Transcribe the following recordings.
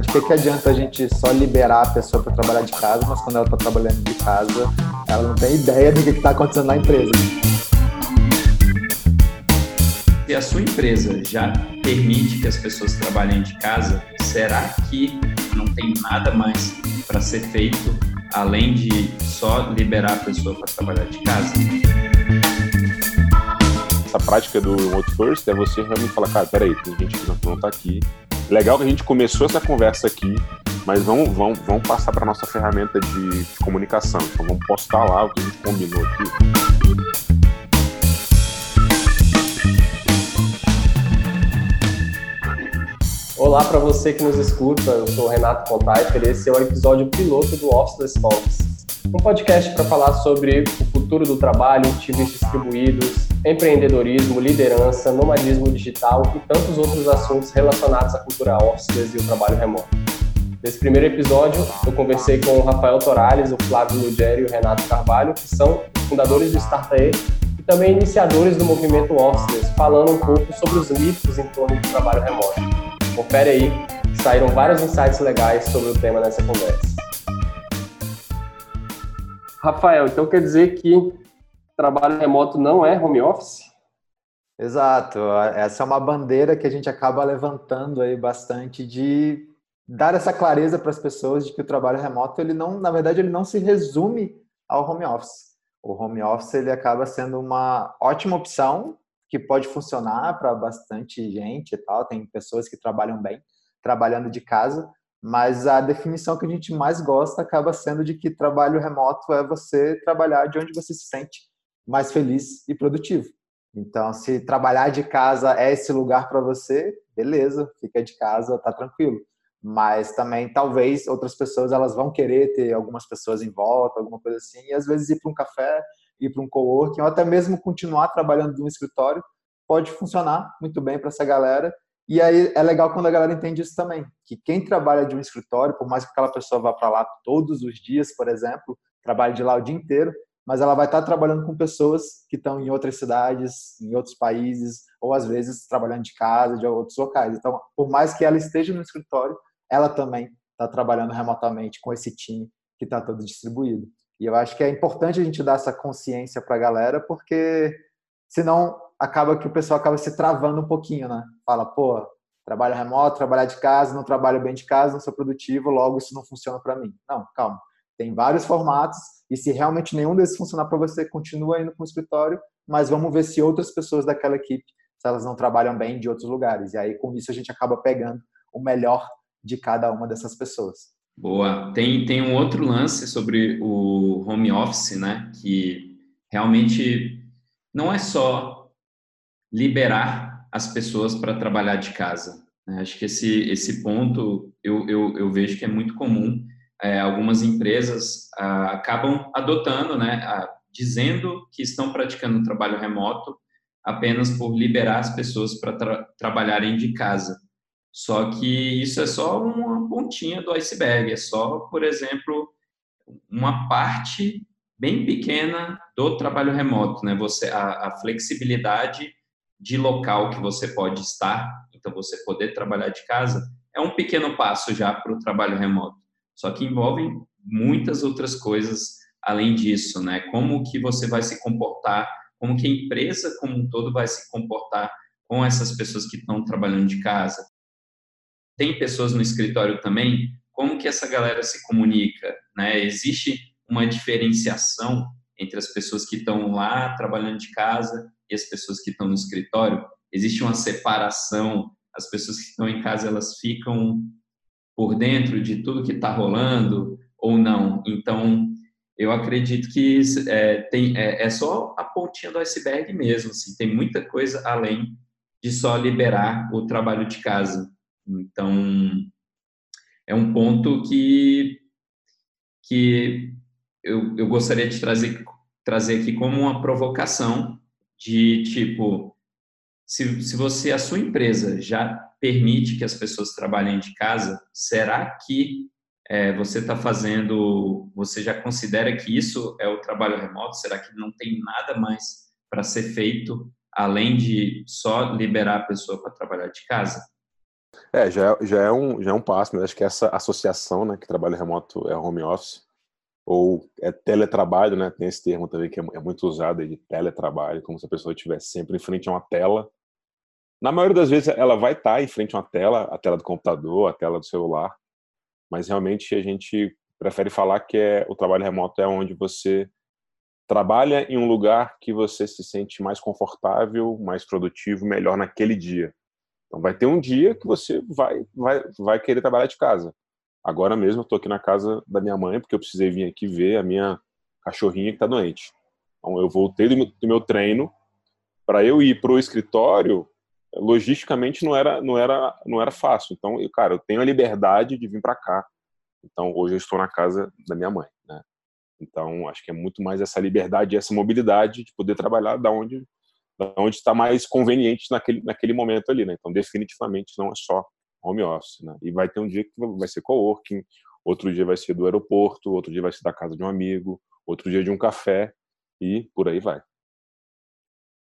De que, que adianta a gente só liberar a pessoa para trabalhar de casa, mas quando ela está trabalhando de casa, ela não tem ideia do que está acontecendo na empresa. Se a sua empresa já permite que as pessoas trabalhem de casa, será que não tem nada mais para ser feito além de só liberar a pessoa para trabalhar de casa? Essa prática do remote first é você realmente falar, cara, peraí, tem gente que não está aqui. Legal que a gente começou essa conversa aqui, mas vamos, vamos, vamos passar para nossa ferramenta de, de comunicação. Então vamos postar lá o que a gente combinou aqui. Olá para você que nos escuta, eu sou o Renato Contaifer e esse é o episódio piloto do Office das um podcast para falar sobre o futuro do trabalho, times distribuídos, empreendedorismo, liderança, nomadismo digital e tantos outros assuntos relacionados à cultura Office e o trabalho remoto. Nesse primeiro episódio, eu conversei com o Rafael Torales, o Flávio Lugeri e o Renato Carvalho, que são fundadores do Startae e também iniciadores do movimento Office, falando um pouco sobre os mitos em torno do trabalho remoto. Confere aí, saíram vários insights legais sobre o tema nessa conversa. Rafael, então quer dizer que trabalho remoto não é home office? Exato. Essa é uma bandeira que a gente acaba levantando aí bastante de dar essa clareza para as pessoas de que o trabalho remoto, ele não, na verdade, ele não se resume ao home office. O home office ele acaba sendo uma ótima opção que pode funcionar para bastante gente e tal. Tem pessoas que trabalham bem trabalhando de casa, mas a definição que a gente mais gosta acaba sendo de que trabalho remoto é você trabalhar de onde você se sente mais feliz e produtivo. Então, se trabalhar de casa é esse lugar para você, beleza, fica de casa, tá tranquilo. Mas também, talvez, outras pessoas elas vão querer ter algumas pessoas em volta, alguma coisa assim, e às vezes ir para um café ir para um coworking, ou até mesmo continuar trabalhando no escritório, pode funcionar muito bem para essa galera. E aí é legal quando a galera entende isso também, que quem trabalha de um escritório, por mais que aquela pessoa vá para lá todos os dias, por exemplo, trabalhe de lá o dia inteiro, mas ela vai estar trabalhando com pessoas que estão em outras cidades, em outros países, ou às vezes trabalhando de casa, de outros locais. Então, por mais que ela esteja no escritório, ela também está trabalhando remotamente com esse time que está todo distribuído. E eu acho que é importante a gente dar essa consciência para a galera, porque senão acaba que o pessoal acaba se travando um pouquinho, né? Fala, pô, trabalho remoto, trabalhar de casa, não trabalho bem de casa, não sou produtivo, logo isso não funciona para mim. Não, calma. Tem vários formatos e se realmente nenhum desses funcionar para você, continua indo para o escritório, mas vamos ver se outras pessoas daquela equipe, se elas não trabalham bem de outros lugares. E aí com isso a gente acaba pegando o melhor de cada uma dessas pessoas. Boa. Tem, tem um outro lance sobre o home office, né? Que realmente não é só liberar as pessoas para trabalhar de casa. Né? Acho que esse, esse ponto eu, eu, eu vejo que é muito comum. É, algumas empresas ah, acabam adotando, né? Dizendo que estão praticando trabalho remoto apenas por liberar as pessoas para tra trabalharem de casa. Só que isso é só uma pontinha do iceberg, é só, por exemplo, uma parte bem pequena do trabalho remoto, né? Você a, a flexibilidade de local que você pode estar, então você poder trabalhar de casa é um pequeno passo já para o trabalho remoto. Só que envolve muitas outras coisas além disso, né? Como que você vai se comportar, como que a empresa como um todo vai se comportar com essas pessoas que estão trabalhando de casa, tem pessoas no escritório também, como que essa galera se comunica, né? Existe uma diferenciação entre as pessoas que estão lá trabalhando de casa e as pessoas que estão no escritório? Existe uma separação? As pessoas que estão em casa, elas ficam por dentro de tudo que está rolando ou não? Então, eu acredito que é, tem, é, é, só a pontinha do iceberg mesmo, assim, tem muita coisa além de só liberar o trabalho de casa. Então, é um ponto que, que eu, eu gostaria de trazer, trazer aqui como uma provocação de tipo, se, se você, a sua empresa já permite que as pessoas trabalhem de casa, será que é, você está fazendo, você já considera que isso é o trabalho remoto? Será que não tem nada mais para ser feito além de só liberar a pessoa para trabalhar de casa? É, já, já, é um, já é um passo, mas acho que essa associação, né, que trabalho remoto é home office, ou é teletrabalho, né, tem esse termo também que é, é muito usado de teletrabalho, como se a pessoa estivesse sempre em frente a uma tela. Na maioria das vezes ela vai estar em frente a uma tela, a tela do computador, a tela do celular, mas realmente a gente prefere falar que é o trabalho remoto é onde você trabalha em um lugar que você se sente mais confortável, mais produtivo, melhor naquele dia. Então vai ter um dia que você vai vai vai querer trabalhar de casa. Agora mesmo eu estou aqui na casa da minha mãe porque eu precisei vir aqui ver a minha cachorrinha que está doente. Então eu voltei do meu, treino para eu ir para o escritório. Logisticamente não era não era não era fácil. Então, eu, cara, eu tenho a liberdade de vir para cá então, hoje eu estou na casa da minha mãe, né? Então, acho que é muito mais essa liberdade, essa mobilidade de poder trabalhar da onde da onde está mais conveniente naquele naquele momento ali, né? Então, definitivamente não é só home office, né? E vai ter um dia que vai ser coworking, outro dia vai ser do aeroporto, outro dia vai ser da casa de um amigo, outro dia de um café e por aí vai.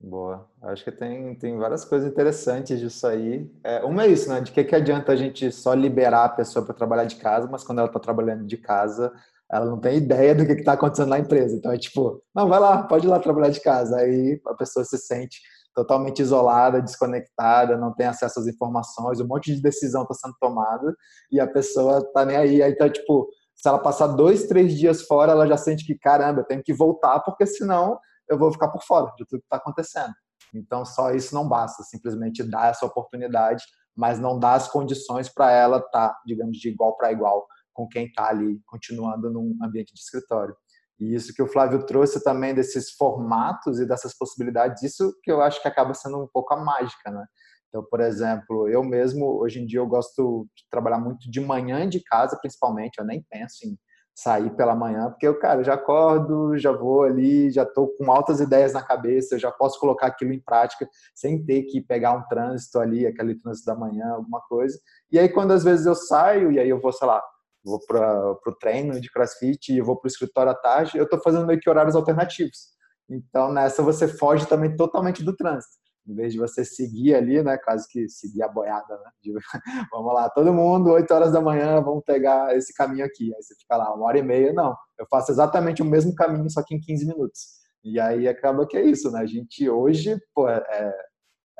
Boa. Acho que tem, tem várias coisas interessantes disso aí. É, uma é isso, né? De que, que adianta a gente só liberar a pessoa para trabalhar de casa, mas quando ela está trabalhando de casa, ela não tem ideia do que está acontecendo na empresa. Então é tipo, não, vai lá, pode ir lá trabalhar de casa. Aí a pessoa se sente totalmente isolada, desconectada, não tem acesso às informações, um monte de decisão está sendo tomada e a pessoa está nem aí. Aí tá tipo, se ela passar dois, três dias fora, ela já sente que, caramba, eu tenho que voltar, porque senão eu vou ficar por fora de tudo que está acontecendo. Então, só isso não basta, simplesmente dar essa oportunidade, mas não dar as condições para ela estar, tá, digamos, de igual para igual com quem está ali, continuando num ambiente de escritório. E isso que o Flávio trouxe também desses formatos e dessas possibilidades, isso que eu acho que acaba sendo um pouco a mágica, né? Então, por exemplo, eu mesmo, hoje em dia, eu gosto de trabalhar muito de manhã de casa, principalmente, eu nem penso em sair pela manhã, porque eu, cara, já acordo, já vou ali, já estou com altas ideias na cabeça, eu já posso colocar aquilo em prática sem ter que pegar um trânsito ali, aquele trânsito da manhã, alguma coisa. E aí, quando às vezes eu saio, e aí eu vou, sei lá, vou para o treino de crossfit e vou para o escritório à tarde, eu estou fazendo meio que horários alternativos. Então, nessa você foge também totalmente do trânsito em vez de você seguir ali, né, quase que seguir a boiada, né, de, vamos lá, todo mundo, 8 horas da manhã, vamos pegar esse caminho aqui, aí você fica lá uma hora e meia, não, eu faço exatamente o mesmo caminho, só que em 15 minutos, e aí acaba que é isso, né, a gente hoje, pô, é,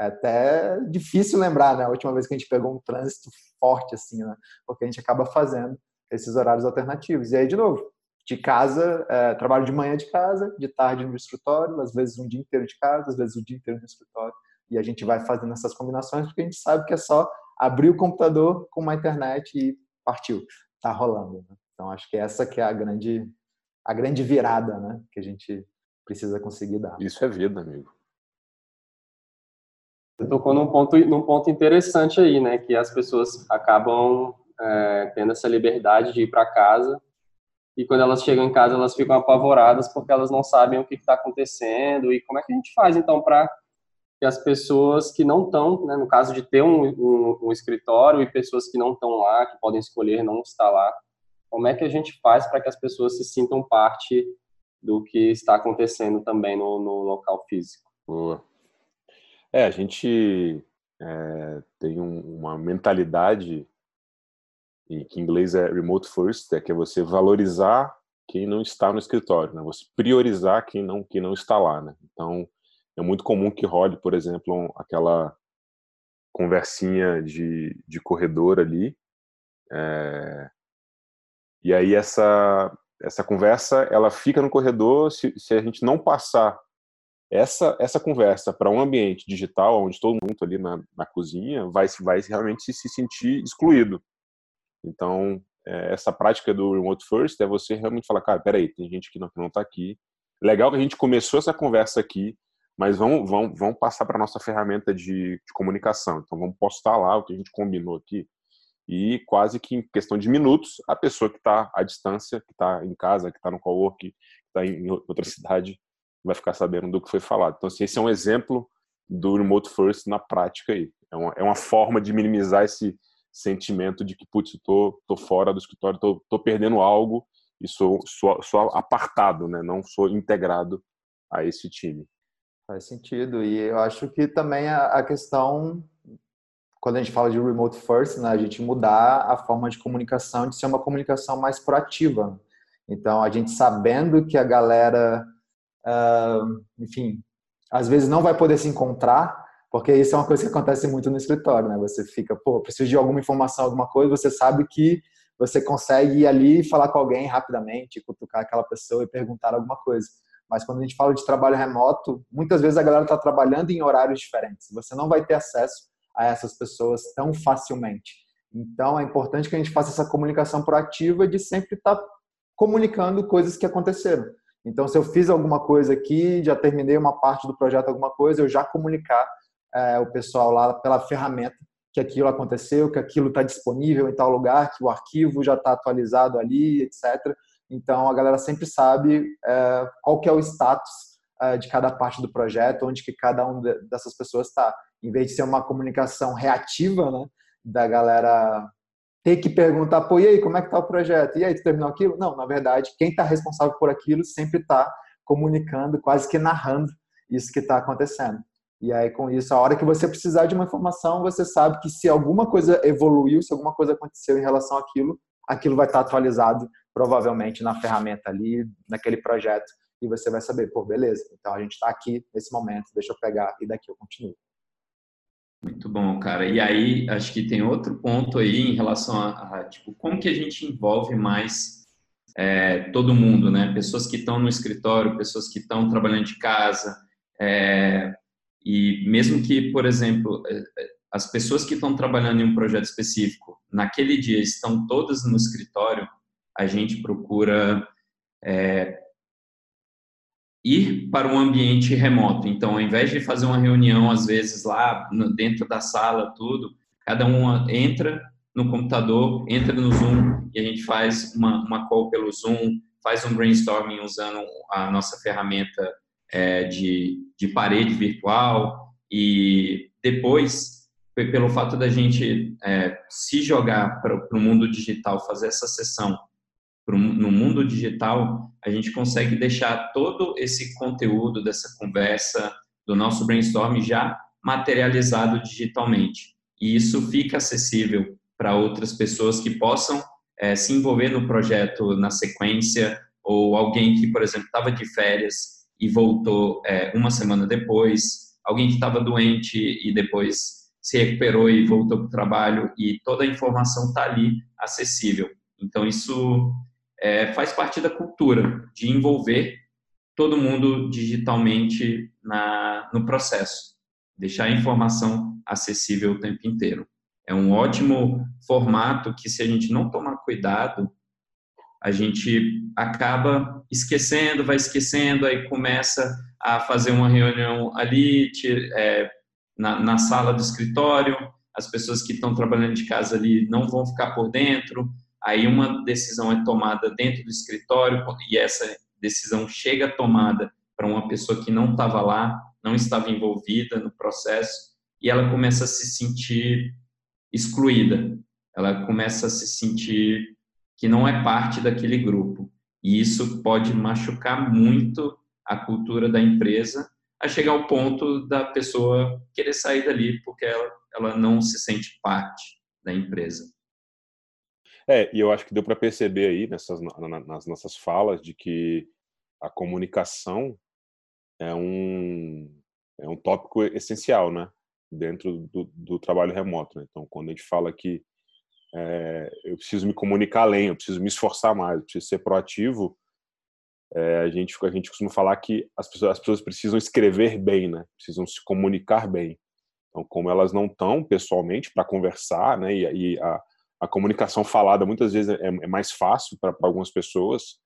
é até difícil lembrar, né, a última vez que a gente pegou um trânsito forte, assim, né, porque a gente acaba fazendo esses horários alternativos, e aí, de novo, de casa, é, trabalho de manhã de casa, de tarde no escritório, às vezes um dia inteiro de casa, às vezes o um dia inteiro no escritório, e a gente vai fazendo essas combinações porque a gente sabe que é só abrir o computador com uma internet e partiu, tá rolando. Né? Então acho que essa que é a grande a grande virada, né, que a gente precisa conseguir dar. Isso é vida, amigo. Você tocou num ponto, num ponto interessante aí, né? Que as pessoas acabam é, tendo essa liberdade de ir para casa e quando elas chegam em casa elas ficam apavoradas porque elas não sabem o que está acontecendo e como é que a gente faz então para que as pessoas que não estão, né, no caso de ter um, um, um, escritório e pessoas que não estão lá, que podem escolher não estar lá, como é que a gente faz para que as pessoas se sintam parte do que está acontecendo também no, no local físico? Boa. É, a gente é, tem um, uma mentalidade que em inglês é remote first, é que é você valorizar quem não está no escritório, né? Você priorizar quem não quem não está lá, né? Então é muito comum que role, por exemplo, aquela conversinha de, de corredor ali, é... e aí essa essa conversa ela fica no corredor se, se a gente não passar essa essa conversa para um ambiente digital onde todo mundo ali na, na cozinha vai vai realmente se sentir excluído então, é, essa prática do remote first é você realmente falar, cara, peraí, tem gente que não, que não tá aqui. Legal que a gente começou essa conversa aqui, mas vamos, vamos, vamos passar para nossa ferramenta de, de, comunicação. Então, vamos postar lá o que a gente combinou aqui. E quase que em questão de minutos, a pessoa que está à distância, que está em casa, que está no cowork, que está em outra cidade, vai ficar sabendo do que foi falado. Então, assim, esse é um exemplo do remote first na prática aí. É uma, é uma forma de minimizar esse, sentimento de que, putz, tô, tô fora do escritório, tô, tô perdendo algo e sou, sou, sou apartado, né? Não sou integrado a esse time. Faz sentido. E eu acho que também a, questão quando a gente fala de remote first, né, a gente mudar a forma de comunicação de ser uma comunicação mais proativa. Então, a gente sabendo que a galera, uh, enfim, às vezes não vai poder se encontrar, porque isso é uma coisa que acontece muito no escritório, né? Você fica, pô, preciso de alguma informação, alguma coisa, você sabe que você consegue ir ali e falar com alguém rapidamente, cutucar aquela pessoa e perguntar alguma coisa. Mas quando a gente fala de trabalho remoto, muitas vezes a galera está trabalhando em horários diferentes. Você não vai ter acesso a essas pessoas tão facilmente. Então, é importante que a gente faça essa comunicação proativa de sempre estar tá comunicando coisas que aconteceram. Então, se eu fiz alguma coisa aqui, já terminei uma parte do projeto, alguma coisa, eu já comunicar é, o pessoal lá pela ferramenta que aquilo aconteceu, que aquilo está disponível em tal lugar, que o arquivo já está atualizado ali, etc. Então, a galera sempre sabe é, qual que é o status é, de cada parte do projeto, onde que cada um dessas pessoas está em vez de ser uma comunicação reativa, né, da galera ter que perguntar, pô, e aí, como é que tá o projeto? E aí, tu terminou aquilo? Não, na verdade, quem está responsável por aquilo sempre está comunicando, quase que narrando isso que está acontecendo. E aí, com isso, a hora que você precisar de uma informação, você sabe que se alguma coisa evoluiu, se alguma coisa aconteceu em relação àquilo, aquilo vai estar atualizado provavelmente na ferramenta ali, naquele projeto, e você vai saber, pô, beleza, então a gente está aqui nesse momento, deixa eu pegar e daqui eu continuo. Muito bom, cara. E aí, acho que tem outro ponto aí em relação a, a tipo, como que a gente envolve mais é, todo mundo, né? Pessoas que estão no escritório, pessoas que estão trabalhando de casa, é, e mesmo que, por exemplo, é, é, as pessoas que estão trabalhando em um projeto específico, naquele dia estão todas no escritório, a gente procura é, ir para um ambiente remoto. Então, ao invés de fazer uma reunião, às vezes, lá dentro da sala, tudo, cada um entra no computador, entra no Zoom e a gente faz uma, uma call pelo Zoom, faz um brainstorming usando a nossa ferramenta é, de, de parede virtual e depois, pelo fato da gente é, se jogar para o mundo digital, fazer essa sessão no mundo digital, a gente consegue deixar todo esse conteúdo dessa conversa, do nosso brainstorm já materializado digitalmente. E isso fica acessível para outras pessoas que possam é, se envolver no projeto na sequência, ou alguém que, por exemplo, estava de férias e voltou é, uma semana depois, alguém que estava doente e depois se recuperou e voltou para o trabalho, e toda a informação está ali acessível. Então, isso é, faz parte da cultura de envolver todo mundo digitalmente na, no processo, deixar a informação acessível o tempo inteiro. É um ótimo formato que, se a gente não tomar cuidado, a gente acaba esquecendo, vai esquecendo, aí começa a fazer uma reunião ali é, na, na sala do escritório, as pessoas que estão trabalhando de casa ali não vão ficar por dentro, aí uma decisão é tomada dentro do escritório e essa decisão chega tomada para uma pessoa que não estava lá, não estava envolvida no processo e ela começa a se sentir excluída. Ela começa a se sentir que não é parte daquele grupo. E isso pode machucar muito a cultura da empresa, a chegar ao ponto da pessoa querer sair dali porque ela, ela não se sente parte da empresa. É, e eu acho que deu para perceber aí nessas, nas nossas falas de que a comunicação é um, é um tópico essencial, né? Dentro do, do trabalho remoto. Né? Então, quando a gente fala que é, eu preciso me comunicar além, eu preciso me esforçar mais, eu preciso ser proativo, é, a, gente, a gente costuma falar que as pessoas, as pessoas precisam escrever bem, né? Precisam se comunicar bem. Então, como elas não estão pessoalmente para conversar, né? E, e a, a comunicação falada muitas vezes é, é mais fácil para algumas pessoas.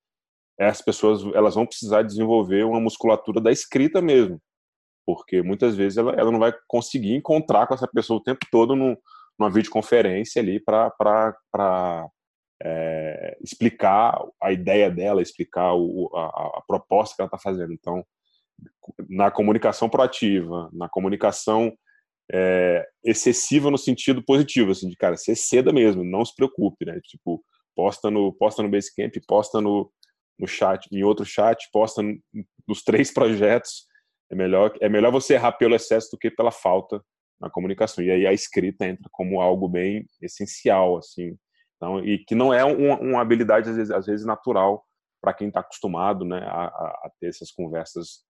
As pessoas elas vão precisar desenvolver uma musculatura da escrita mesmo, porque muitas vezes ela, ela não vai conseguir encontrar com essa pessoa o tempo todo no, numa videoconferência ali para é, explicar a ideia dela, explicar o, a, a proposta que ela está fazendo. Então, na comunicação proativa, na comunicação é, excessiva no sentido positivo, assim, de cara, ser seda mesmo, não se preocupe, né? Tipo, posta no, posta no Basecamp, posta no, no chat, em outro chat, posta nos três projetos. É melhor, é melhor você errar pelo excesso do que pela falta na comunicação. E aí a escrita entra como algo bem essencial, assim. Então, e que não é uma, uma habilidade, às vezes, às vezes natural para quem está acostumado né, a, a, ter essas conversas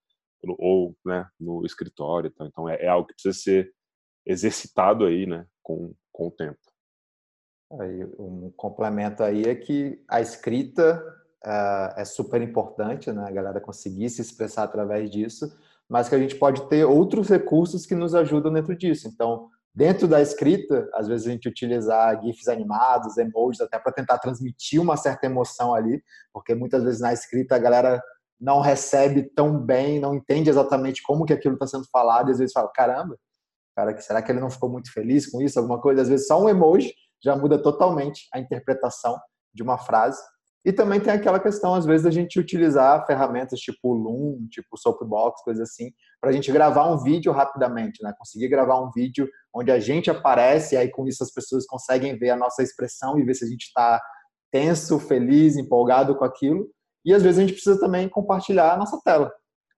ou né, no escritório. Então, então é, é, algo que precisa ser exercitado aí né, com, com o tempo. Aí, um complemento aí é que a escrita uh, é super importante, né? A galera conseguir se expressar através disso, mas que a gente pode ter outros recursos que nos ajudam dentro disso. Então, dentro da escrita, às vezes a gente utilizar GIFs animados, emojis, até para tentar transmitir uma certa emoção ali, porque muitas vezes na escrita a galera não recebe tão bem, não entende exatamente como que aquilo está sendo falado, e às vezes fala, caramba, cara, será que ele não ficou muito feliz com isso? Alguma coisa, às vezes só um emoji já muda totalmente a interpretação de uma frase. E também tem aquela questão, às vezes, da gente utilizar ferramentas tipo Loom, tipo Soapbox, coisas assim, para a gente gravar um vídeo rapidamente, né? Conseguir gravar um vídeo onde a gente aparece, e aí com isso as pessoas conseguem ver a nossa expressão e ver se a gente está tenso, feliz, empolgado com aquilo. E às vezes a gente precisa também compartilhar a nossa tela.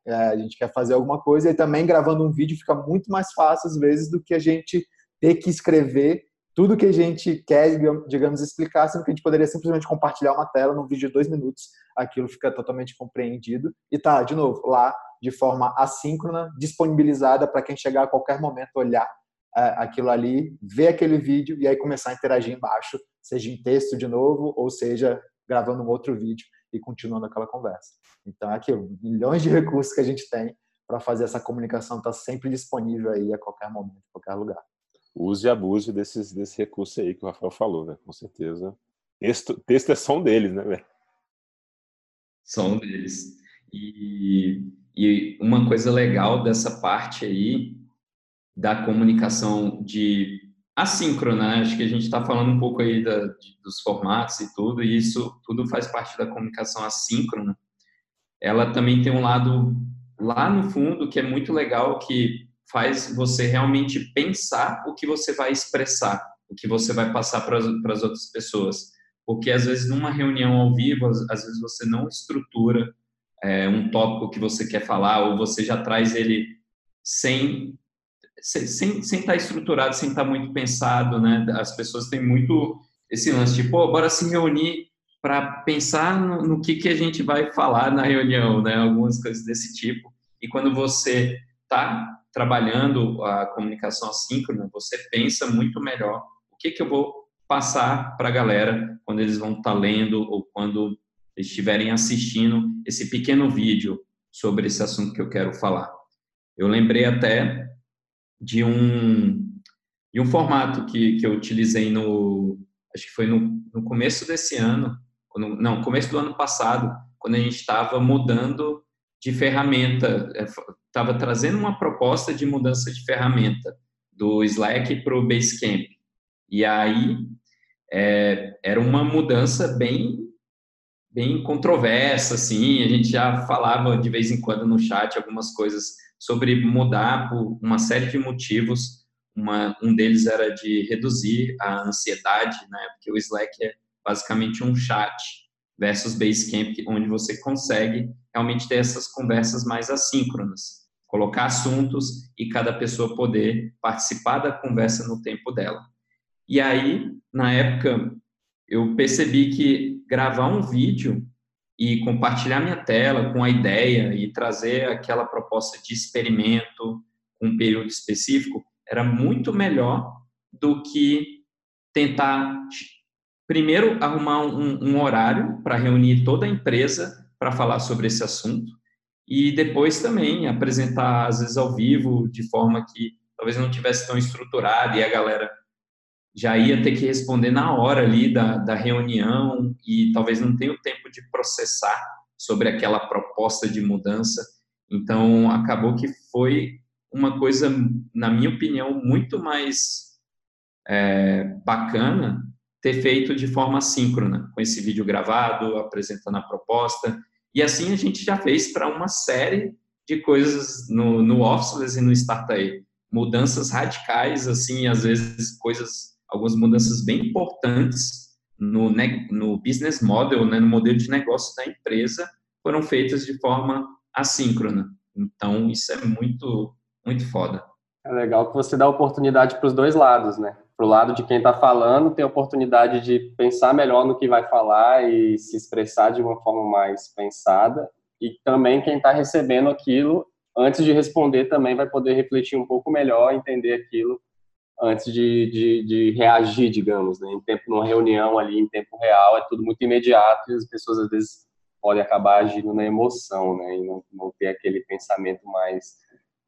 É, a gente quer fazer alguma coisa e também gravando um vídeo fica muito mais fácil às vezes do que a gente ter que escrever tudo que a gente quer, digamos, explicar, sendo que a gente poderia simplesmente compartilhar uma tela num vídeo de dois minutos, aquilo fica totalmente compreendido e tá, de novo, lá de forma assíncrona, disponibilizada para quem chegar a qualquer momento olhar é, aquilo ali, ver aquele vídeo e aí começar a interagir embaixo, seja em texto de novo, ou seja, gravando um outro vídeo e continuando aquela conversa. Então, é aquilo, milhões de recursos que a gente tem para fazer essa comunicação estar tá sempre disponível aí a qualquer momento, em qualquer lugar use e abuse desses, desse recurso aí que o Rafael falou, né? Com certeza. Texto, texto é só um deles, né, um deles. E, e uma coisa legal dessa parte aí da comunicação de assíncrona, né? acho que a gente está falando um pouco aí da, dos formatos e tudo, e isso tudo faz parte da comunicação assíncrona. Ela também tem um lado lá no fundo que é muito legal, que faz você realmente pensar o que você vai expressar, o que você vai passar para as outras pessoas. Porque às vezes numa reunião ao vivo, às, vezes você não estrutura é, um tópico que você quer falar, ou você já traz ele sem sem, sem, sem estar tá estruturado, sem estar tá muito pensado, né? As pessoas têm muito esse lance de, pô, bora se reunir para pensar no, no, que, que a gente vai falar na reunião, né? Algumas coisas desse tipo. E quando você tá trabalhando a comunicação assíncrona, você pensa muito melhor o que, que eu vou passar para a galera quando eles vão estar tá lendo ou quando estiverem assistindo esse pequeno vídeo sobre esse assunto que eu quero falar. Eu lembrei até de um, de um formato que, que eu utilizei no, acho que foi no, no começo desse ano, no, não, começo do ano passado, quando a gente estava mudando de ferramenta, estava trazendo uma proposta de mudança de ferramenta do Slack para o Basecamp. E aí é, era uma mudança bem bem controversa, assim, a gente já falava de vez em quando no chat algumas coisas sobre mudar por uma série de motivos, uma, um deles era de reduzir a ansiedade, né, porque o Slack é basicamente um chat versus Basecamp, onde você consegue realmente ter essas conversas mais assíncronas, colocar assuntos e cada pessoa poder participar da conversa no tempo dela. E aí, na época, eu percebi que gravar um vídeo e compartilhar minha tela com a ideia e trazer aquela proposta de experimento com um período específico era muito melhor do que tentar primeiro arrumar um, um horário para reunir toda a empresa para falar sobre esse assunto e depois também apresentar às vezes ao vivo de forma que talvez não tivesse tão estruturado e a galera já ia ter que responder na hora ali da, da reunião e talvez não tenha o tempo de processar sobre aquela proposta de mudança. Então, acabou que foi uma coisa, na minha opinião, muito mais é, bacana ter feito de forma síncrona, com esse vídeo gravado, apresentando a proposta. E assim a gente já fez para uma série de coisas no, no Officeless e no Startup. Mudanças radicais, assim, às vezes coisas, algumas mudanças bem importantes no, no business model, né, no modelo de negócio da empresa, foram feitas de forma assíncrona. Então, isso é muito, muito foda. É legal que você dá oportunidade para os dois lados, né? Para o lado de quem está falando, tem a oportunidade de pensar melhor no que vai falar e se expressar de uma forma mais pensada. E também quem está recebendo aquilo, antes de responder, também vai poder refletir um pouco melhor, entender aquilo antes de, de, de reagir, digamos, né? Em tempo, numa reunião ali, em tempo real, é tudo muito imediato e as pessoas às vezes podem acabar agindo na emoção, né? E não, não ter aquele pensamento mais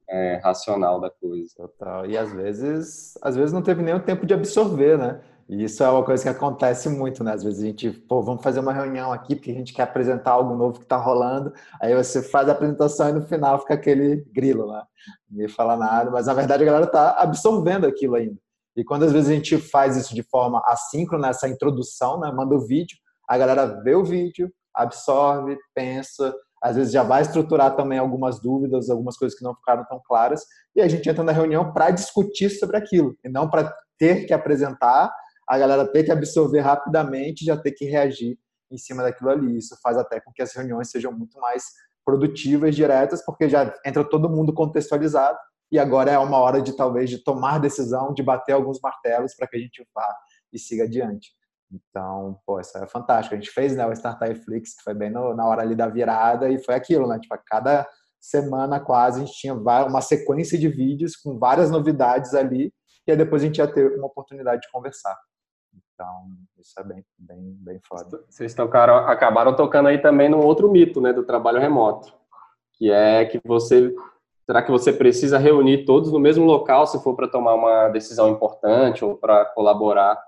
é, racional da coisa. Total. E às vezes, às vezes não teve nem o tempo de absorver, né? E isso é uma coisa que acontece muito, né? Às vezes a gente, pô, vamos fazer uma reunião aqui porque a gente quer apresentar algo novo que está rolando. Aí você faz a apresentação e no final fica aquele grilo, né? Ninguém fala nada, mas na verdade a galera está absorvendo aquilo ainda. E quando às vezes a gente faz isso de forma assíncrona, essa introdução, né? Manda o vídeo, a galera vê o vídeo, absorve, pensa, às vezes já vai estruturar também algumas dúvidas, algumas coisas que não ficaram tão claras, e a gente entra na reunião para discutir sobre aquilo, e não para ter que apresentar, a galera ter que absorver rapidamente, já ter que reagir em cima daquilo ali. Isso faz até com que as reuniões sejam muito mais produtivas, diretas, porque já entra todo mundo contextualizado, e agora é uma hora de talvez de tomar decisão, de bater alguns martelos para que a gente vá e siga adiante. Então, pô, isso é fantástico. A gente fez né, o Startup Flix, que foi bem no, na hora ali da virada, e foi aquilo, né? Tipo, a cada semana quase a gente tinha uma sequência de vídeos com várias novidades ali, e aí depois a gente ia ter uma oportunidade de conversar. Então, isso é bem, bem, bem foda. Vocês tocaram, acabaram tocando aí também no outro mito, né, do trabalho remoto, que é que você Será que você precisa reunir todos no mesmo local se for para tomar uma decisão importante ou para colaborar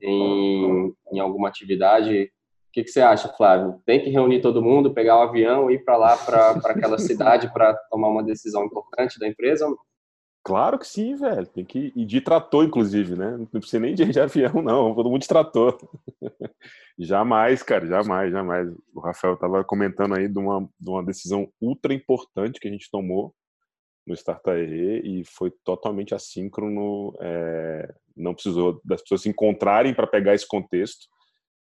em, em alguma atividade. O que, que, você acha, Flávio? Tem que reunir todo mundo, pegar o um avião, ir para lá, para aquela cidade, para tomar uma decisão importante da empresa? Claro que sim, velho. Tem que ir de trator, inclusive, né? Não precisa nem de, de avião, não. Todo mundo de trator. jamais, cara, jamais, jamais. O Rafael estava comentando aí de uma, de uma decisão ultra importante que a gente tomou no Startup e foi totalmente assíncrono, é, não precisou das pessoas se encontrarem para pegar esse contexto.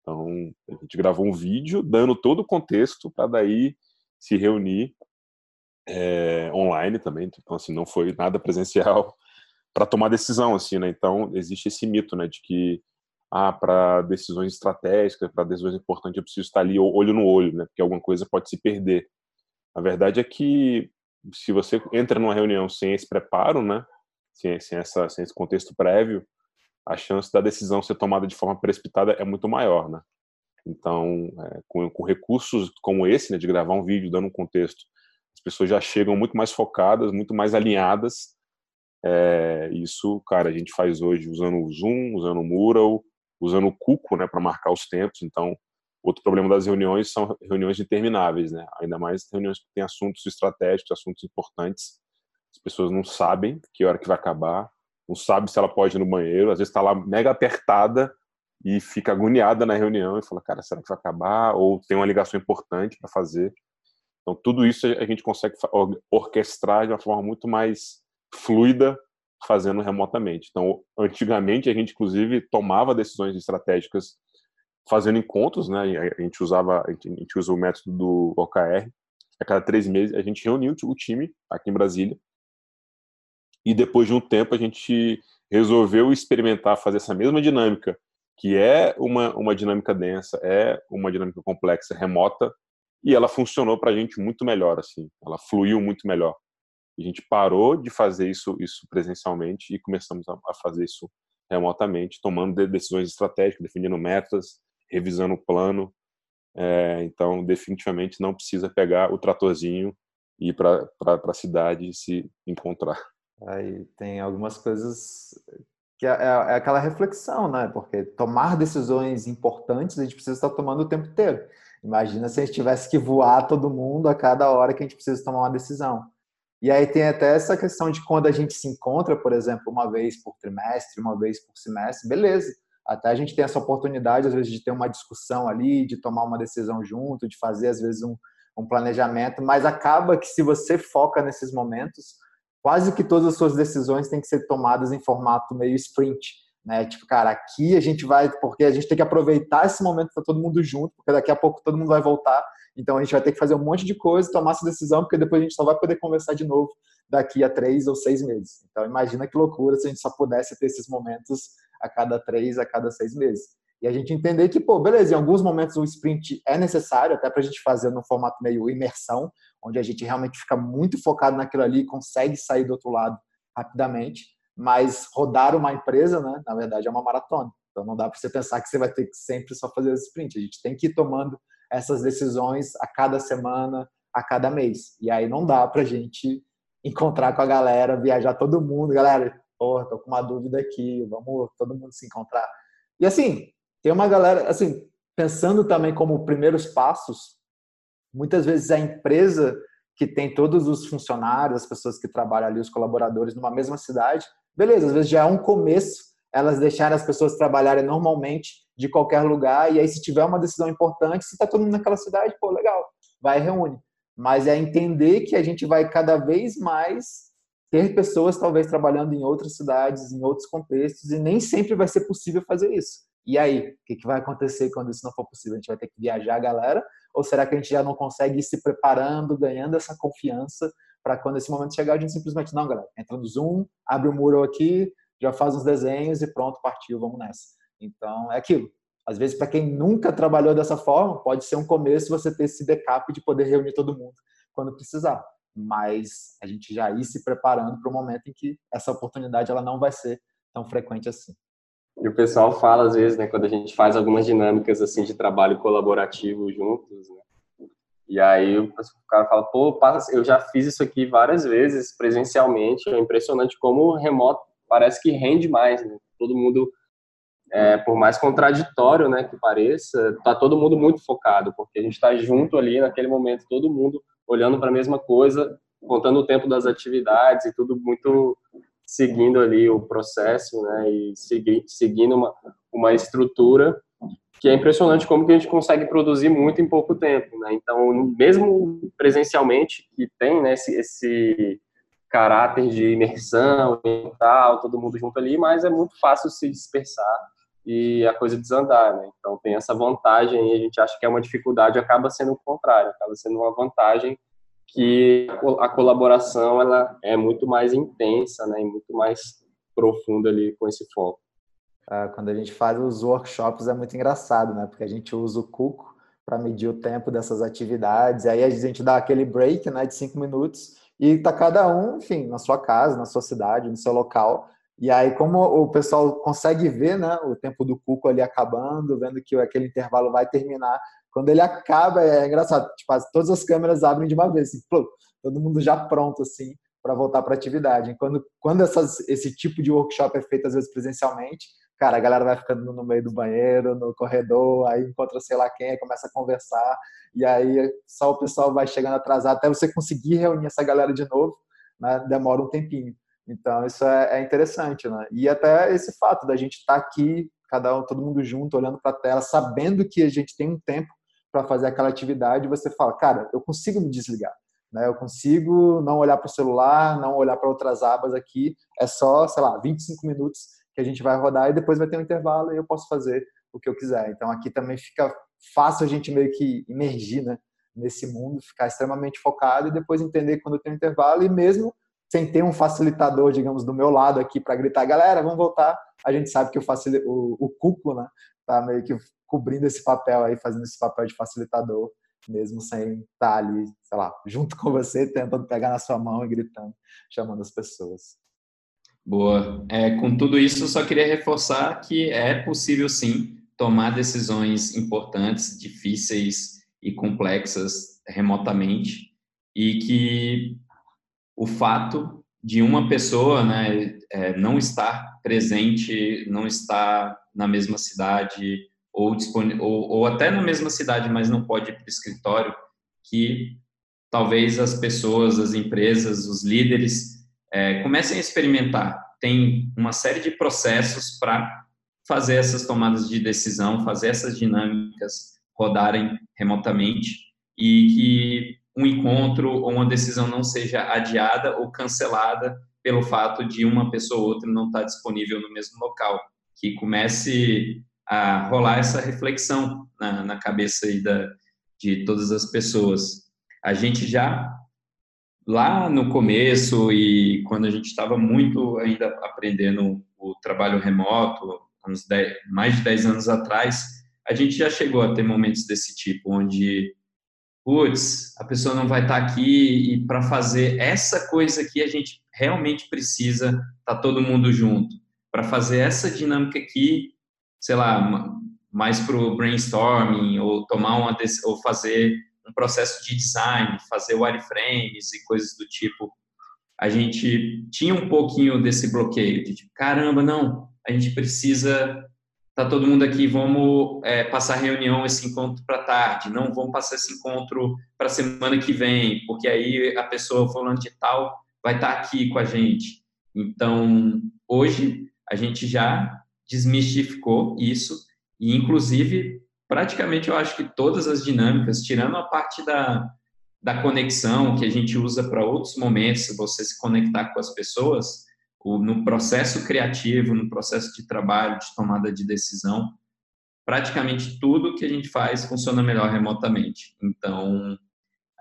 Então, a gente gravou um vídeo dando todo o contexto para daí se reunir é, online também. Então, assim, não foi nada presencial para tomar decisão, assim, né? Então, existe esse mito, né, de que ah, para decisões estratégicas, para decisões importantes, eu preciso estar ali olho no olho, né? Porque alguma coisa pode se perder. A verdade é que se você entra numa reunião sem esse preparo, né, sem, sem, essa, sem esse contexto prévio, a chance da decisão ser tomada de forma precipitada é muito maior, né? Então, é, com, com, recursos como esse, né, de gravar um vídeo dando um contexto, as pessoas já chegam muito mais focadas, muito mais alinhadas. É, isso, cara, a gente faz hoje usando o Zoom, usando o Mural, usando o Cuco, né, para marcar os tempos. Então, Outro problema das reuniões são reuniões intermináveis, né? Ainda mais reuniões que têm assuntos estratégicos, assuntos importantes. As pessoas não sabem que hora que vai acabar, não sabe se ela pode ir no banheiro, às vezes está lá mega apertada e fica agoniada na reunião e fala, cara, será que vai acabar? Ou tem uma ligação importante para fazer. Então, tudo isso a gente consegue orquestrar de uma forma muito mais fluida fazendo remotamente. Então, antigamente a gente inclusive tomava decisões estratégicas fazendo encontros, né? A gente usava, a gente, usa o método do OKR. A cada três meses a gente reuniu o time aqui em Brasília e depois de um tempo a gente resolveu experimentar fazer essa mesma dinâmica, que é uma, uma dinâmica densa, é uma dinâmica complexa, remota, e ela funcionou para a gente muito melhor, assim, ela fluiu muito melhor. A gente parou de fazer isso, isso presencialmente e começamos a, a fazer isso remotamente, tomando decisões estratégicas, definindo metas, revisando o plano. É, então, definitivamente não precisa pegar o tratorzinho e ir para a cidade e se encontrar. Aí tem algumas coisas que é, é, é, aquela reflexão, né? Porque tomar decisões importantes a gente precisa estar tomando o tempo inteiro. Imagina se a gente tivesse que voar todo mundo a cada hora que a gente precisa tomar uma decisão. E aí tem até essa questão de quando a gente se encontra, por exemplo, uma vez por trimestre, uma vez por semestre, beleza até a gente tem essa oportunidade, às vezes, de ter uma discussão ali, de tomar uma decisão junto, de fazer, às vezes, um, um planejamento, mas acaba que se você foca nesses momentos, quase que todas as suas decisões têm que ser tomadas em formato meio sprint, né? Tipo, cara, aqui a gente vai, porque a gente tem que aproveitar esse momento para todo mundo junto, porque daqui a pouco todo mundo vai voltar, então a gente vai ter que fazer um monte de coisa, tomar essa decisão, porque depois a gente só vai poder conversar de novo daqui a três ou seis meses. Então, imagina que loucura se a gente só pudesse ter esses momentos a cada três, a cada seis meses. E a gente entender que, pô, beleza, em alguns momentos o sprint é necessário, até para a gente fazer no formato meio imersão, onde a gente realmente fica muito focado naquilo ali e consegue sair do outro lado rapidamente. Mas rodar uma empresa, né, na verdade, é uma maratona. Então não dá para você pensar que você vai ter que sempre só fazer o sprint. A gente tem que ir tomando essas decisões a cada semana, a cada mês. E aí não dá para a gente encontrar com a galera, viajar todo mundo. Galera, porra, tô com uma dúvida aqui, vamos todo mundo se encontrar. E assim, tem uma galera, assim, pensando também como primeiros passos, muitas vezes a empresa que tem todos os funcionários, as pessoas que trabalham ali, os colaboradores numa mesma cidade, beleza, às vezes já é um começo elas deixarem as pessoas trabalharem normalmente de qualquer lugar e aí se tiver uma decisão importante, se está todo mundo naquela cidade, pô, legal, vai reúne. Mas é entender que a gente vai cada vez mais ter pessoas talvez trabalhando em outras cidades, em outros contextos e nem sempre vai ser possível fazer isso. E aí, o que, que vai acontecer quando isso não for possível? A gente vai ter que viajar a galera ou será que a gente já não consegue ir se preparando, ganhando essa confiança para quando esse momento chegar, a gente simplesmente, não, galera, entra no Zoom, abre o muro aqui, já faz uns desenhos e pronto, partiu, vamos nessa. Então, é aquilo. Às vezes, para quem nunca trabalhou dessa forma, pode ser um começo você ter esse backup de poder reunir todo mundo quando precisar. Mas a gente já ir se preparando para o momento em que essa oportunidade ela não vai ser tão frequente assim. E o pessoal fala às vezes, né, quando a gente faz algumas dinâmicas assim de trabalho colaborativo juntos, né? E aí o cara fala, pô, eu já fiz isso aqui várias vezes presencialmente, é impressionante como o remoto parece que rende mais, né? Todo mundo, é, por mais contraditório né, que pareça, tá todo mundo muito focado, porque a gente está junto ali naquele momento, todo mundo olhando para a mesma coisa, contando o tempo das atividades e tudo muito seguindo ali o processo, né, e segui, seguindo uma, uma estrutura que é impressionante como que a gente consegue produzir muito em pouco tempo, né? Então, mesmo presencialmente, que tem né, esse, esse caráter de imersão e tal, todo mundo junto ali, mas é muito fácil se dispersar e a coisa desandar, né? Então tem essa vantagem e a gente acha que é uma dificuldade, acaba sendo o contrário, acaba sendo uma vantagem que a colaboração ela é muito mais intensa, né? E muito mais profunda ali com esse foco. Ah, quando a gente faz os workshops é muito engraçado, né? Porque a gente usa o Cuco para medir o tempo dessas atividades, aí a gente dá aquele break, né, de cinco minutos e tá cada um, enfim, na sua casa, na sua cidade, no seu local. E aí, como o pessoal consegue ver, né, o tempo do cuco ali acabando, vendo que aquele intervalo vai terminar, quando ele acaba, é engraçado, tipo, todas as câmeras abrem de uma vez, assim, todo mundo já pronto, assim, para voltar para a atividade. Quando, quando essas, esse tipo de workshop é feito, às vezes, presencialmente, cara, a galera vai ficando no meio do banheiro, no corredor, aí encontra sei lá quem, começa a conversar, e aí só o pessoal vai chegando atrasado até você conseguir reunir essa galera de novo, né, demora um tempinho. Então isso é, é interessante, né? E até esse fato da gente estar tá aqui, cada um, todo mundo junto, olhando para a tela, sabendo que a gente tem um tempo para fazer aquela atividade, você fala, cara, eu consigo me desligar. Né? Eu consigo não olhar para o celular, não olhar para outras abas aqui. É só, sei lá, 25 minutos que a gente vai rodar e depois vai ter um intervalo e eu posso fazer o que eu quiser. Então aqui também fica fácil a gente meio que imergir né, nesse mundo, ficar extremamente focado e depois entender quando tem um intervalo e mesmo sem ter um facilitador, digamos, do meu lado aqui para gritar, galera, vamos voltar, a gente sabe que o, facil... o, o cuco, né, tá meio que cobrindo esse papel aí, fazendo esse papel de facilitador, mesmo sem estar tá ali, sei lá, junto com você, tentando pegar na sua mão e gritando, chamando as pessoas. Boa. É, com tudo isso, só queria reforçar que é possível sim tomar decisões importantes, difíceis e complexas remotamente e que o fato de uma pessoa né, é, não estar presente, não estar na mesma cidade ou, ou, ou até na mesma cidade, mas não pode ir para o escritório, que talvez as pessoas, as empresas, os líderes é, comecem a experimentar. Tem uma série de processos para fazer essas tomadas de decisão, fazer essas dinâmicas rodarem remotamente e que um encontro ou uma decisão não seja adiada ou cancelada pelo fato de uma pessoa ou outra não estar disponível no mesmo local. Que comece a rolar essa reflexão na, na cabeça aí da, de todas as pessoas. A gente já lá no começo e quando a gente estava muito ainda aprendendo o trabalho remoto, uns 10, mais de 10 anos atrás, a gente já chegou a ter momentos desse tipo, onde, putz, a pessoa não vai estar tá aqui e para fazer essa coisa aqui a gente realmente precisa estar tá todo mundo junto. Para fazer essa dinâmica aqui, sei lá, mais para o brainstorming ou tomar uma ou fazer um processo de design, fazer wireframes e coisas do tipo, a gente tinha um pouquinho desse bloqueio de tipo, caramba, não, a gente precisa tá todo mundo aqui, vamos é, passar reunião esse encontro para tarde, não vamos passar esse encontro para semana que vem, porque aí a pessoa falando de tal vai estar tá aqui com a gente. Então, hoje a gente já desmistificou isso e inclusive praticamente eu acho que todas as dinâmicas, tirando a parte da, da conexão que a gente usa para outros momentos, você se conectar com as pessoas, no processo criativo, no processo de trabalho, de tomada de decisão, praticamente tudo que a gente faz funciona melhor remotamente. Então,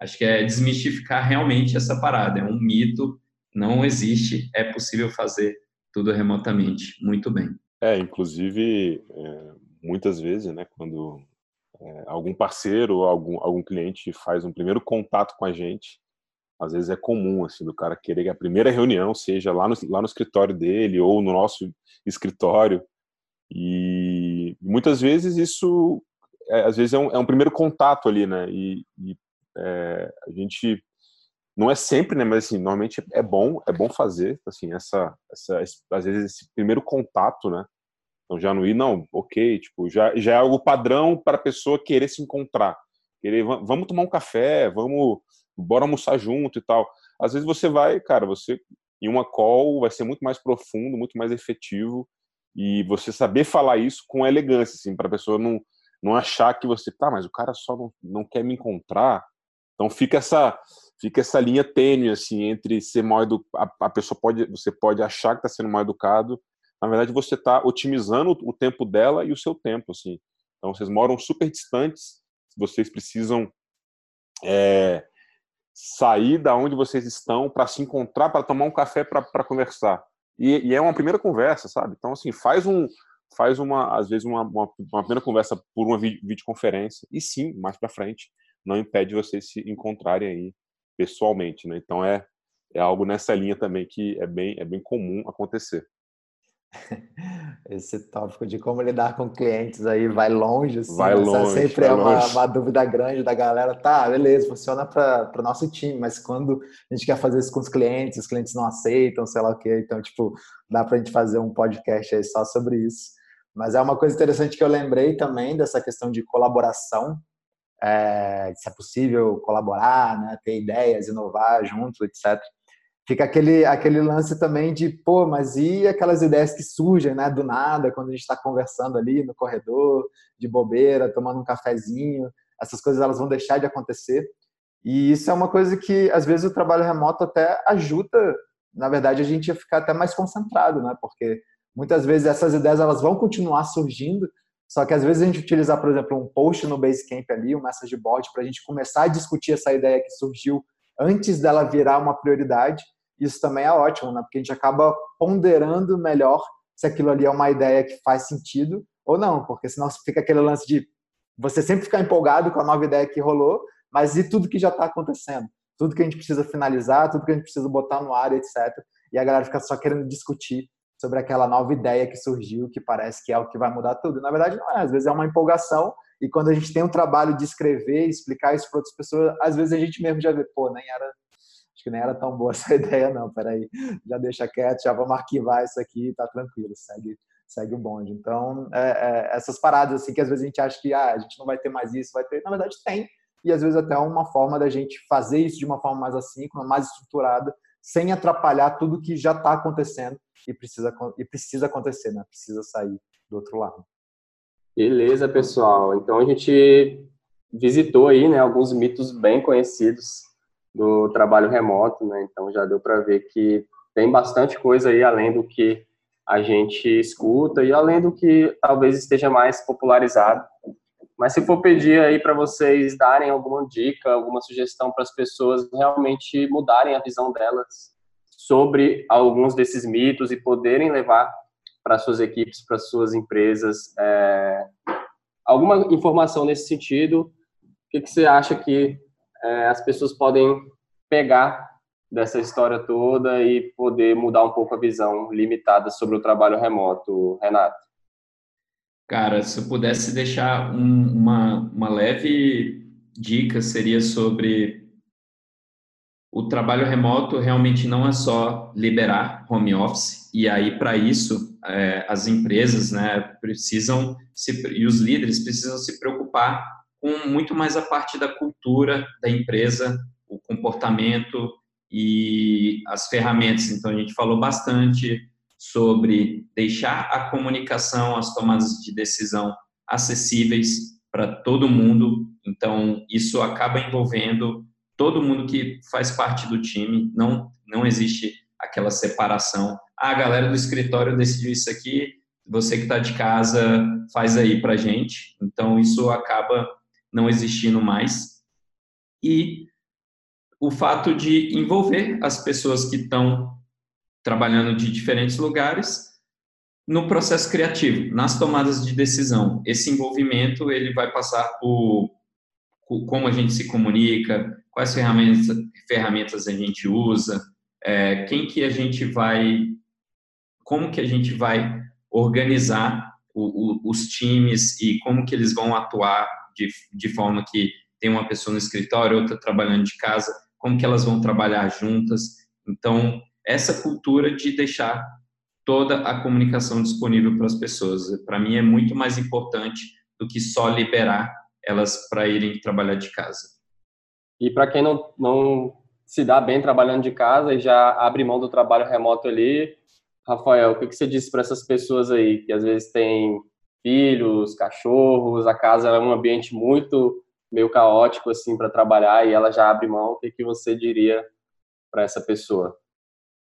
acho que é desmistificar realmente essa parada. É um mito, não existe, é possível fazer tudo remotamente, muito bem. É, inclusive, é, muitas vezes, né, quando é, algum parceiro algum, algum cliente faz um primeiro contato com a gente, às vezes é comum, assim, do cara querer que a primeira reunião seja lá no, lá no escritório dele ou no nosso escritório. E muitas vezes isso, é, às vezes é um, é um, primeiro contato ali, né? E, e é, a gente não é sempre, né? Mas assim, normalmente é bom, é bom fazer, assim, essa, essa, às vezes esse primeiro contato, né? Então já não ir, não, ok, tipo, já, já é algo padrão para a pessoa querer se encontrar. Querer, vamos tomar um café, vamos, bora almoçar junto e tal. Às vezes você vai, cara, você em uma call vai ser muito mais profundo, muito mais efetivo e você saber falar isso com elegância, assim, para a pessoa não, não achar que você, tá, mas o cara só não, não quer me encontrar. Então fica essa fica essa linha tênue assim entre ser mal educado, a, a pessoa pode você pode achar que está sendo mal educado na verdade você está otimizando o tempo dela e o seu tempo, assim. Então vocês moram super distantes, vocês precisam é, sair da onde vocês estão para se encontrar, para tomar um café, para conversar. E, e, é uma primeira conversa, sabe? Então assim faz um faz uma às vezes uma, uma, uma primeira conversa por uma videoconferência e sim mais para frente não impede vocês se encontrarem aí pessoalmente, né? Então é é algo nessa linha também que é bem é bem comum acontecer. Esse tópico de como lidar com clientes aí vai longe, assim, vai longe, sempre vai é uma, uma, dúvida grande da galera. Tá, beleza, funciona para o nosso time, mas quando a gente quer fazer isso com os clientes, os clientes não aceitam, sei lá o quê. Então, tipo, dá para a gente fazer um podcast aí só sobre isso. Mas é uma coisa interessante que eu lembrei também dessa questão de colaboração, é, se é possível colaborar, né, ter ideias, inovar junto, etc fica aquele, aquele lance também de, pô, mas e aquelas ideias que surgem, né, do nada, quando a gente está conversando ali no corredor, de bobeira, tomando um cafezinho, essas coisas elas vão deixar de acontecer. E isso é uma coisa que, às vezes, o trabalho remoto até ajuda, na verdade, a gente a ficar até mais concentrado, né, porque muitas vezes essas ideias elas vão continuar surgindo, só que às vezes a gente utilizar, por exemplo, um post no Basecamp ali, um message board, para a gente começar a discutir essa ideia que surgiu antes dela virar uma prioridade, isso também é ótimo, né? Porque a gente acaba ponderando melhor se aquilo ali é uma ideia que faz sentido ou não, porque senão fica aquele lance de você sempre ficar empolgado com a nova ideia que rolou, mas e tudo que já está acontecendo? Tudo que a gente precisa finalizar, tudo que a gente precisa botar no ar, etc. E a galera fica só querendo discutir sobre aquela nova ideia que surgiu, que parece que é o que vai mudar tudo. Na verdade, não é. Às vezes é uma empolgação, e quando a gente tem um trabalho de escrever, explicar isso para outras pessoas, às vezes a gente mesmo já vê, pô, nem era acho que nem era tão boa essa ideia, não. Peraí, já deixa quieto, já vamos arquivar isso aqui, tá tranquilo, segue, segue o bonde. Então, é, é, essas paradas assim que às vezes a gente acha que ah, a gente não vai ter mais isso, vai ter, na verdade tem. E às vezes até uma forma da gente fazer isso de uma forma mais assíncrona, mais estruturada, sem atrapalhar tudo que já está acontecendo e precisa, e precisa acontecer, né? Precisa sair do outro lado. Beleza, pessoal. Então a gente visitou aí, né, alguns mitos bem conhecidos do trabalho remoto, né? Então já deu para ver que tem bastante coisa aí além do que a gente escuta e além do que talvez esteja mais popularizado. Mas se for pedir aí para vocês darem alguma dica, alguma sugestão para as pessoas realmente mudarem a visão delas sobre alguns desses mitos e poderem levar para suas equipes, para suas empresas, é, alguma informação nesse sentido, o que, que você acha que é, as pessoas podem pegar dessa história toda e poder mudar um pouco a visão limitada sobre o trabalho remoto, Renato? Cara, se eu pudesse deixar um, uma, uma leve dica, seria sobre o trabalho remoto realmente não é só liberar home office, e aí, para isso, é, as empresas né, precisam, se, e os líderes precisam se preocupar com muito mais a parte da cultura da empresa, o comportamento e as ferramentas. Então, a gente falou bastante sobre deixar a comunicação, as tomadas de decisão acessíveis para todo mundo. Então, isso acaba envolvendo todo mundo que faz parte do time, não, não existe aquela separação. Ah, a galera do escritório decidiu isso aqui, você que está de casa faz aí para gente. Então, isso acaba não existindo mais. E o fato de envolver as pessoas que estão trabalhando de diferentes lugares no processo criativo, nas tomadas de decisão. Esse envolvimento ele vai passar por como a gente se comunica, quais ferramentas, ferramentas a gente usa, é, quem que a gente vai, como que a gente vai organizar o, o, os times e como que eles vão atuar de, de forma que tem uma pessoa no escritório, outra trabalhando de casa, como que elas vão trabalhar juntas. Então, essa cultura de deixar toda a comunicação disponível para as pessoas, para mim é muito mais importante do que só liberar elas para irem trabalhar de casa. E para quem não, não se dá bem trabalhando de casa e já abre mão do trabalho remoto ali, Rafael, o que, que você disse para essas pessoas aí que às vezes têm filhos, cachorros, a casa é um ambiente muito meio caótico assim para trabalhar e ela já abre mão, o que, que você diria para essa pessoa?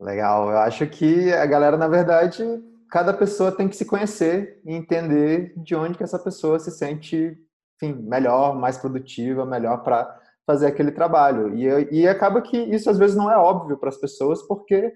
Legal, eu acho que a galera, na verdade, cada pessoa tem que se conhecer e entender de onde que essa pessoa se sente, enfim, melhor, mais produtiva, melhor para fazer aquele trabalho. E, e acaba que isso às vezes não é óbvio para as pessoas, porque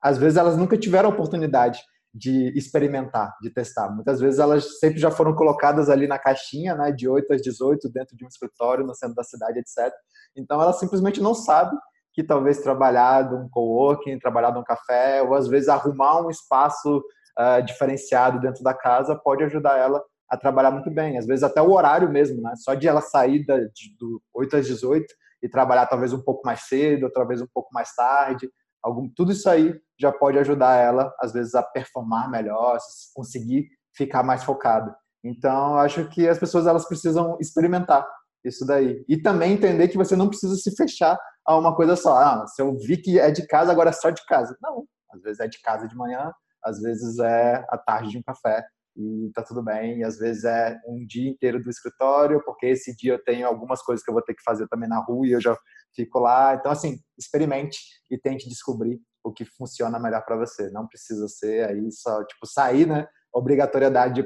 às vezes elas nunca tiveram oportunidade de experimentar, de testar. Muitas vezes elas sempre já foram colocadas ali na caixinha, né, de 8 às 18, dentro de um escritório no centro da cidade, etc. Então ela simplesmente não sabe que talvez trabalhar num coworking, trabalhar num café, ou às vezes arrumar um espaço uh, diferenciado dentro da casa pode ajudar ela a trabalhar muito bem. Às vezes até o horário mesmo, né? Só de ela sair da, de, do 8 às 18 e trabalhar talvez um pouco mais cedo, outra vez um pouco mais tarde. Algum, tudo isso aí já pode ajudar ela, às vezes, a performar melhor, conseguir ficar mais focado. Então, acho que as pessoas elas precisam experimentar isso daí. E também entender que você não precisa se fechar a uma coisa só. Ah, se eu vi que é de casa, agora é só de casa. Não. Às vezes é de casa de manhã, às vezes é à tarde de um café e tá tudo bem. E às vezes é um dia inteiro do escritório, porque esse dia eu tenho algumas coisas que eu vou ter que fazer também na rua e eu já fico lá. Então, assim, experimente e tente descobrir o que funciona melhor para você. Não precisa ser aí só, tipo, sair, né? Obrigatoriedade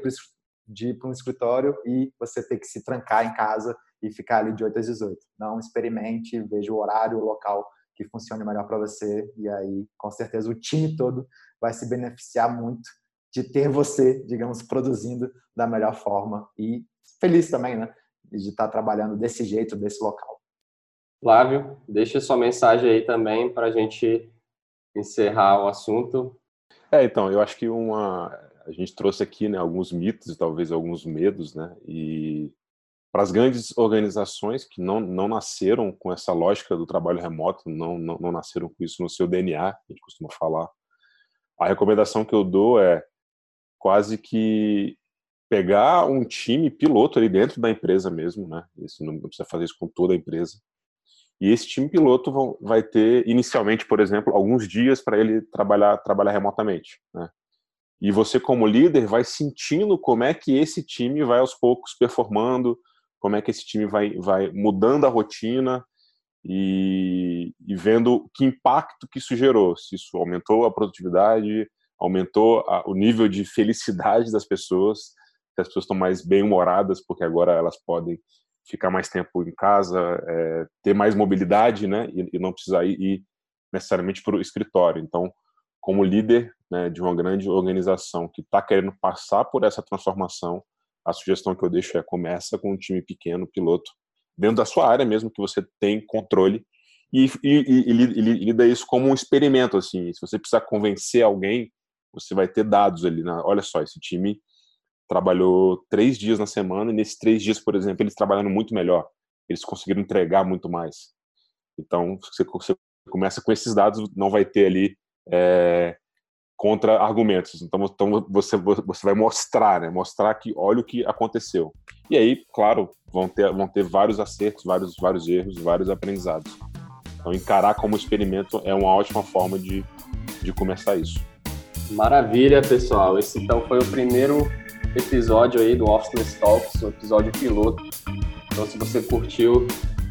de ir para um escritório e você ter que se trancar em casa e ficar ali de 8 às 18. Não experimente, veja o horário, o local que funcione melhor para você e aí, com certeza, o time todo vai se beneficiar muito de ter você, digamos, produzindo da melhor forma e feliz também, né? De estar trabalhando desse jeito, desse local. Flávio, deixa sua mensagem aí também para a gente encerrar o assunto. É, então, eu acho que uma a gente trouxe aqui, né, alguns mitos e talvez alguns medos, né? E para as grandes organizações que não, não nasceram com essa lógica do trabalho remoto, não, não, não nasceram com isso no seu DNA, a gente costuma falar. A recomendação que eu dou é quase que pegar um time piloto ali dentro da empresa mesmo, né? Isso não precisa fazer isso com toda a empresa. E esse time piloto vão, vai ter inicialmente, por exemplo, alguns dias para ele trabalhar trabalhar remotamente, né? E você como líder vai sentindo como é que esse time vai aos poucos performando, como é que esse time vai vai mudando a rotina e, e vendo que impacto que isso gerou, se isso aumentou a produtividade, aumentou a, o nível de felicidade das pessoas. que as pessoas estão mais bem-humoradas, porque agora elas podem ficar mais tempo em casa, é, ter mais mobilidade, né, e, e não precisar ir, ir necessariamente para o escritório. Então, como líder né, de uma grande organização que está querendo passar por essa transformação, a sugestão que eu deixo é começa com um time pequeno, piloto, dentro da sua área mesmo, que você tem controle, e, e, e, e lida isso como um experimento, assim, se você precisar convencer alguém, você vai ter dados ali, na, olha só, esse time trabalhou três dias na semana, e nesses três dias, por exemplo, eles trabalhando muito melhor, eles conseguiram entregar muito mais. Então, você, você começa com esses dados, não vai ter ali é, contra-argumentos. Então, então você, você vai mostrar, né? Mostrar que olha o que aconteceu. E aí, claro, vão ter, vão ter vários acertos, vários, vários erros, vários aprendizados. Então, encarar como experimento é uma ótima forma de, de começar isso. Maravilha, pessoal. Esse então foi o primeiro episódio aí do Officeless Talks, o episódio piloto. Então, se você curtiu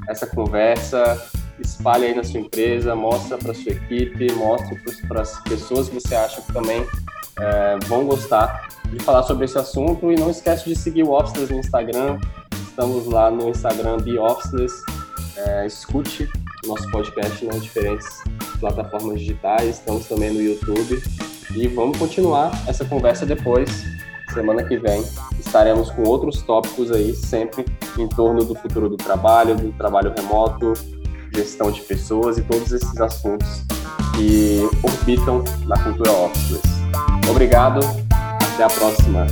essa conversa, espalhe aí na sua empresa, mostra para sua equipe, mostre para as pessoas que você acha que também é, vão gostar de falar sobre esse assunto e não esquece de seguir o Officeless no Instagram. Estamos lá no Instagram de Officeless. É, escute nosso podcast nas diferentes plataformas digitais. Estamos também no YouTube e vamos continuar essa conversa depois. Semana que vem estaremos com outros tópicos aí, sempre em torno do futuro do trabalho, do trabalho remoto, gestão de pessoas e todos esses assuntos que orbitam na cultura Officeless. Obrigado, até a próxima.